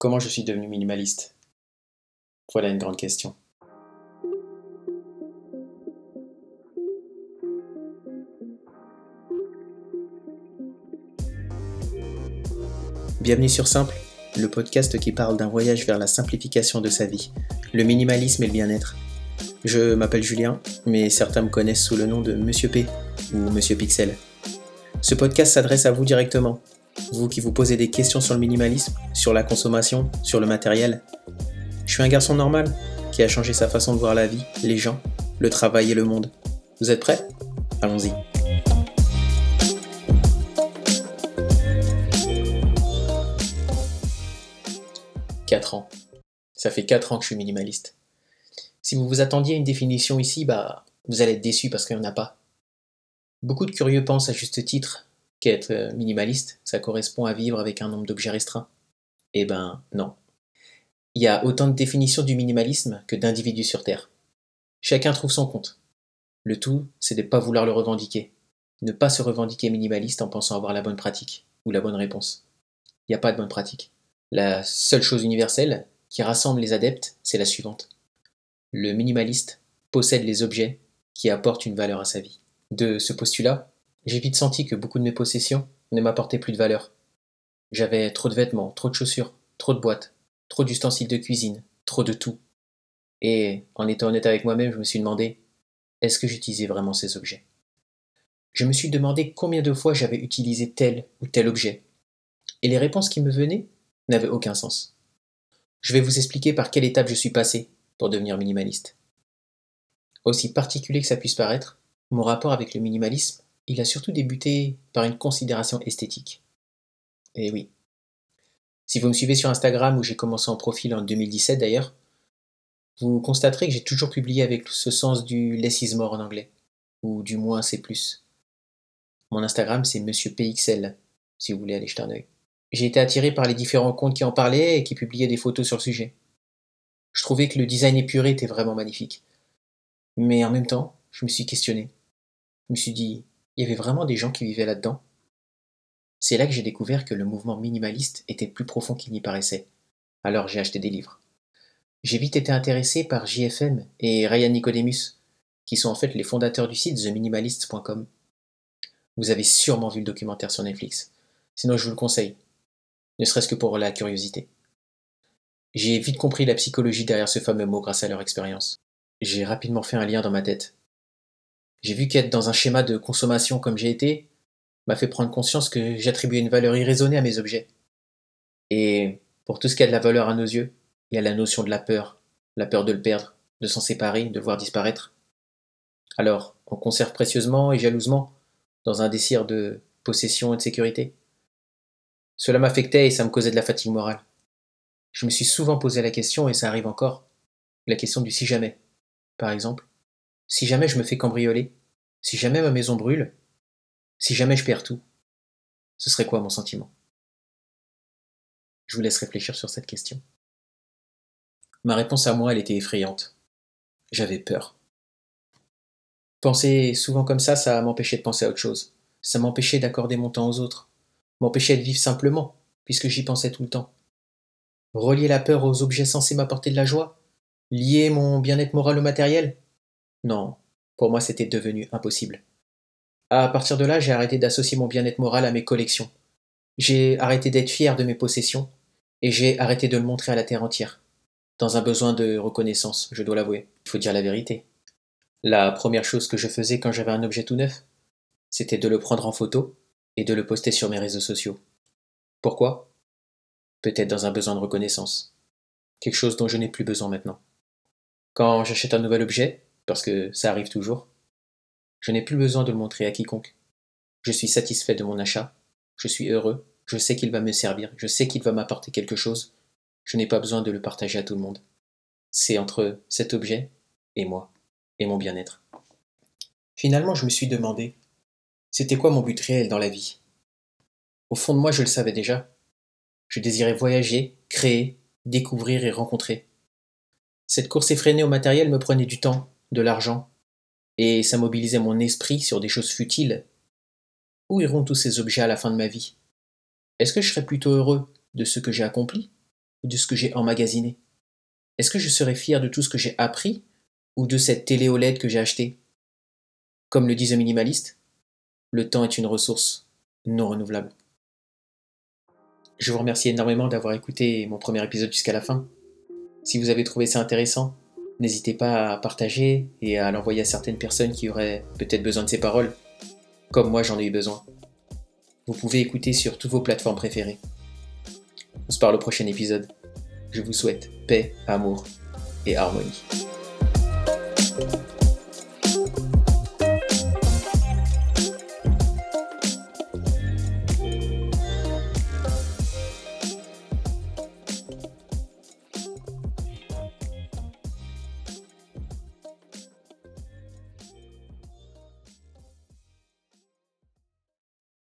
Comment je suis devenu minimaliste? Voilà une grande question. Bienvenue sur Simple, le podcast qui parle d'un voyage vers la simplification de sa vie, le minimalisme et le bien-être. Je m'appelle Julien, mais certains me connaissent sous le nom de Monsieur P ou Monsieur Pixel. Ce podcast s'adresse à vous directement, vous qui vous posez des questions sur le minimalisme, sur la consommation, sur le matériel. Je suis un garçon normal qui a changé sa façon de voir la vie, les gens, le travail et le monde. Vous êtes prêts? Allons-y. Quatre ans. Ça fait 4 ans que je suis minimaliste. Si vous vous attendiez à une définition ici, bah, vous allez être déçu parce qu'il n'y en a pas. Beaucoup de curieux pensent à juste titre qu'être euh, minimaliste, ça correspond à vivre avec un nombre d'objets restreint. Eh ben non. Il y a autant de définitions du minimalisme que d'individus sur Terre. Chacun trouve son compte. Le tout, c'est de ne pas vouloir le revendiquer. Ne pas se revendiquer minimaliste en pensant avoir la bonne pratique ou la bonne réponse. Il n'y a pas de bonne pratique. La seule chose universelle qui rassemble les adeptes, c'est la suivante. Le minimaliste possède les objets qui apportent une valeur à sa vie. De ce postulat, j'ai vite senti que beaucoup de mes possessions ne m'apportaient plus de valeur. J'avais trop de vêtements, trop de chaussures, trop de boîtes, trop d'ustensiles de cuisine, trop de tout. Et en étant honnête avec moi-même, je me suis demandé est-ce que j'utilisais vraiment ces objets? Je me suis demandé combien de fois j'avais utilisé tel ou tel objet. Et les réponses qui me venaient n'avaient aucun sens. Je vais vous expliquer par quelle étape je suis passé pour devenir minimaliste. Aussi particulier que ça puisse paraître, mon rapport avec le minimalisme il a surtout débuté par une considération esthétique. Et oui. Si vous me suivez sur Instagram où j'ai commencé en profil en 2017 d'ailleurs, vous constaterez que j'ai toujours publié avec ce sens du less is en anglais, ou du moins c'est plus. Mon Instagram c'est Monsieur PXL, si vous voulez aller jeter un œil. J'ai été attiré par les différents comptes qui en parlaient et qui publiaient des photos sur le sujet. Je trouvais que le design épuré était vraiment magnifique. Mais en même temps, je me suis questionné. Je me suis dit, il y avait vraiment des gens qui vivaient là-dedans. C'est là que j'ai découvert que le mouvement minimaliste était plus profond qu'il n'y paraissait. Alors j'ai acheté des livres. J'ai vite été intéressé par JFM et Ryan Nicodemus, qui sont en fait les fondateurs du site theminimalist.com. Vous avez sûrement vu le documentaire sur Netflix. Sinon, je vous le conseille, ne serait-ce que pour la curiosité. J'ai vite compris la psychologie derrière ce fameux mot grâce à leur expérience. J'ai rapidement fait un lien dans ma tête j'ai vu qu'être dans un schéma de consommation comme j'ai été m'a fait prendre conscience que j'attribuais une valeur irraisonnée à mes objets. Et pour tout ce qui a de la valeur à nos yeux, il y a la notion de la peur, la peur de le perdre, de s'en séparer, de voir disparaître. Alors, on conserve précieusement et jalousement dans un désir de possession et de sécurité. Cela m'affectait et ça me causait de la fatigue morale. Je me suis souvent posé la question, et ça arrive encore, la question du si jamais. Par exemple, si jamais je me fais cambrioler, si jamais ma maison brûle, si jamais je perds tout, ce serait quoi mon sentiment? Je vous laisse réfléchir sur cette question. Ma réponse à moi, elle était effrayante. J'avais peur. Penser souvent comme ça, ça m'empêchait de penser à autre chose. Ça m'empêchait d'accorder mon temps aux autres. M'empêchait de vivre simplement, puisque j'y pensais tout le temps. Relier la peur aux objets censés m'apporter de la joie? Lier mon bien-être moral au matériel? Non, pour moi c'était devenu impossible. À partir de là, j'ai arrêté d'associer mon bien-être moral à mes collections. J'ai arrêté d'être fier de mes possessions, et j'ai arrêté de le montrer à la terre entière. Dans un besoin de reconnaissance, je dois l'avouer. Il faut dire la vérité. La première chose que je faisais quand j'avais un objet tout neuf, c'était de le prendre en photo et de le poster sur mes réseaux sociaux. Pourquoi? Peut-être dans un besoin de reconnaissance. Quelque chose dont je n'ai plus besoin maintenant. Quand j'achète un nouvel objet, parce que ça arrive toujours. Je n'ai plus besoin de le montrer à quiconque. Je suis satisfait de mon achat, je suis heureux, je sais qu'il va me servir, je sais qu'il va m'apporter quelque chose, je n'ai pas besoin de le partager à tout le monde. C'est entre cet objet et moi, et mon bien-être. Finalement, je me suis demandé, c'était quoi mon but réel dans la vie? Au fond de moi, je le savais déjà. Je désirais voyager, créer, découvrir et rencontrer. Cette course effrénée au matériel me prenait du temps, de l'argent, et ça mobilisait mon esprit sur des choses futiles. Où iront tous ces objets à la fin de ma vie? Est-ce que je serai plutôt heureux de ce que j'ai accompli ou de ce que j'ai emmagasiné? Est-ce que je serai fier de tout ce que j'ai appris ou de cette télé OLED que j'ai achetée? Comme le disent les minimalistes, le temps est une ressource non renouvelable. Je vous remercie énormément d'avoir écouté mon premier épisode jusqu'à la fin. Si vous avez trouvé ça intéressant, n'hésitez pas à partager et à l'envoyer à certaines personnes qui auraient peut-être besoin de ces paroles, comme moi j'en ai eu besoin. Vous pouvez écouter sur toutes vos plateformes préférées. On se parle au prochain épisode. Je vous souhaite paix, amour et harmonie.